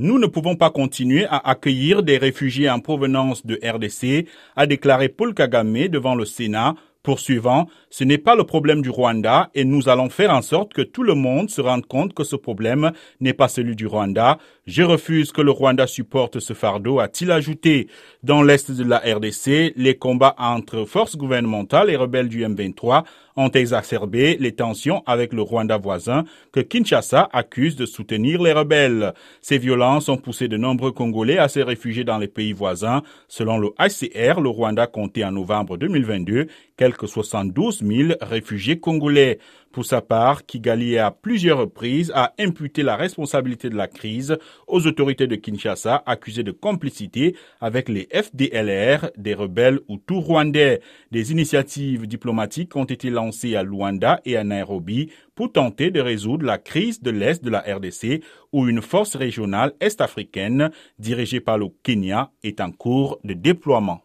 Nous ne pouvons pas continuer à accueillir des réfugiés en provenance de RDC, a déclaré Paul Kagame devant le Sénat Poursuivant, ce n'est pas le problème du Rwanda et nous allons faire en sorte que tout le monde se rende compte que ce problème n'est pas celui du Rwanda. Je refuse que le Rwanda supporte ce fardeau, a-t-il ajouté. Dans l'est de la RDC, les combats entre forces gouvernementales et rebelles du M23 ont exacerbé les tensions avec le Rwanda voisin que Kinshasa accuse de soutenir les rebelles. Ces violences ont poussé de nombreux Congolais à se réfugier dans les pays voisins. Selon le HCR, le Rwanda comptait en novembre 2022 quelques 72 000 réfugiés congolais. Pour sa part, Kigali à plusieurs reprises a imputé la responsabilité de la crise aux autorités de Kinshasa accusées de complicité avec les FDLR, des rebelles ou tout rwandais. Des initiatives diplomatiques ont été lancées à Luanda et à Nairobi pour tenter de résoudre la crise de l'Est de la RDC où une force régionale est-africaine dirigée par le Kenya est en cours de déploiement.